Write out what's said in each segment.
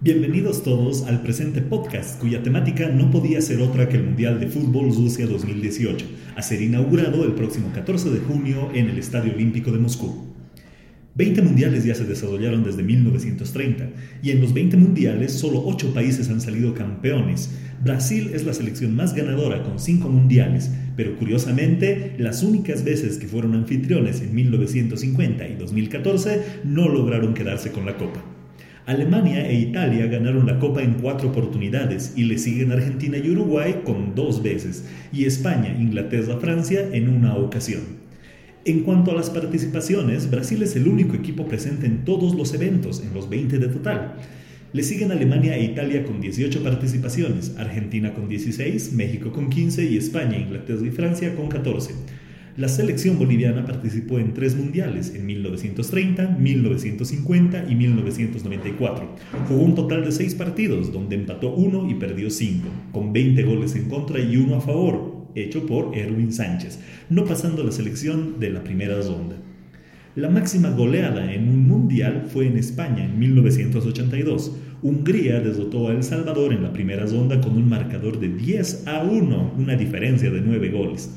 Bienvenidos todos al presente podcast, cuya temática no podía ser otra que el Mundial de Fútbol Rusia 2018, a ser inaugurado el próximo 14 de junio en el Estadio Olímpico de Moscú. 20 mundiales ya se desarrollaron desde 1930 y en los 20 mundiales solo 8 países han salido campeones. Brasil es la selección más ganadora con 5 mundiales, pero curiosamente las únicas veces que fueron anfitriones en 1950 y 2014 no lograron quedarse con la copa. Alemania e Italia ganaron la Copa en cuatro oportunidades y le siguen Argentina y Uruguay con dos veces, y España, Inglaterra, Francia en una ocasión. En cuanto a las participaciones, Brasil es el único equipo presente en todos los eventos, en los 20 de total. Le siguen Alemania e Italia con 18 participaciones, Argentina con 16, México con 15 y España, Inglaterra y Francia con 14. La selección boliviana participó en tres mundiales, en 1930, 1950 y 1994. Jugó un total de seis partidos, donde empató uno y perdió cinco, con 20 goles en contra y uno a favor, hecho por Erwin Sánchez, no pasando la selección de la primera ronda. La máxima goleada en un mundial fue en España en 1982. Hungría derrotó a El Salvador en la primera ronda con un marcador de 10 a 1, una diferencia de 9 goles.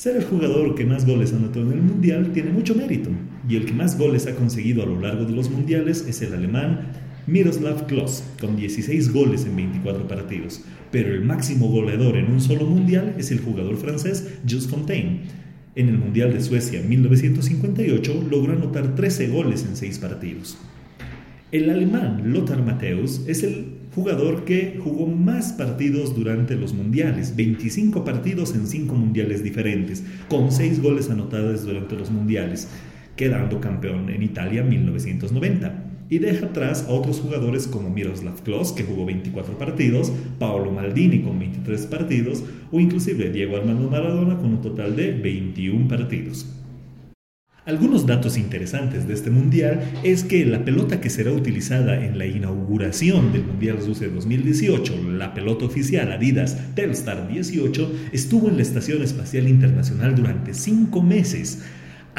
Ser el jugador que más goles anotó en el Mundial tiene mucho mérito, y el que más goles ha conseguido a lo largo de los Mundiales es el alemán Miroslav Klose, con 16 goles en 24 partidos, pero el máximo goleador en un solo Mundial es el jugador francés Jules Fontaine. En el Mundial de Suecia 1958 logró anotar 13 goles en 6 partidos. El alemán Lothar Matthäus es el jugador que jugó más partidos durante los mundiales, 25 partidos en 5 mundiales diferentes, con 6 goles anotados durante los mundiales, quedando campeón en Italia en 1990. Y deja atrás a otros jugadores como Miroslav Klose, que jugó 24 partidos, Paolo Maldini con 23 partidos, o inclusive Diego Armando Maradona con un total de 21 partidos. Algunos datos interesantes de este mundial es que la pelota que será utilizada en la inauguración del Mundial Rusia 2018, la pelota oficial Adidas Telstar 18, estuvo en la Estación Espacial Internacional durante cinco meses.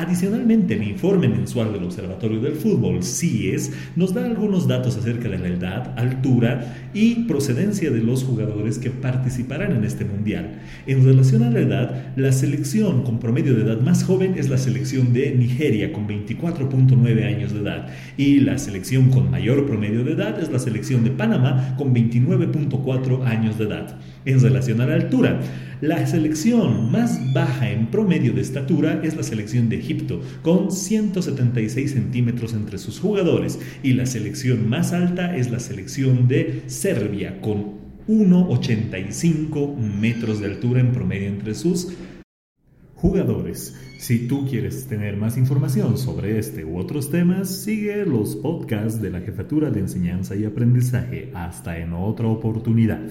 Adicionalmente, el informe mensual del Observatorio del Fútbol, CIES, nos da algunos datos acerca de la edad, altura y procedencia de los jugadores que participarán en este mundial. En relación a la edad, la selección con promedio de edad más joven es la selección de Nigeria con 24.9 años de edad y la selección con mayor promedio de edad es la selección de Panamá con 29.4 años de edad. En relación a la altura, la selección más baja en promedio de estatura es la selección de Egipto, con 176 centímetros entre sus jugadores, y la selección más alta es la selección de Serbia, con 1,85 metros de altura en promedio entre sus jugadores. Si tú quieres tener más información sobre este u otros temas, sigue los podcasts de la Jefatura de Enseñanza y Aprendizaje. Hasta en otra oportunidad.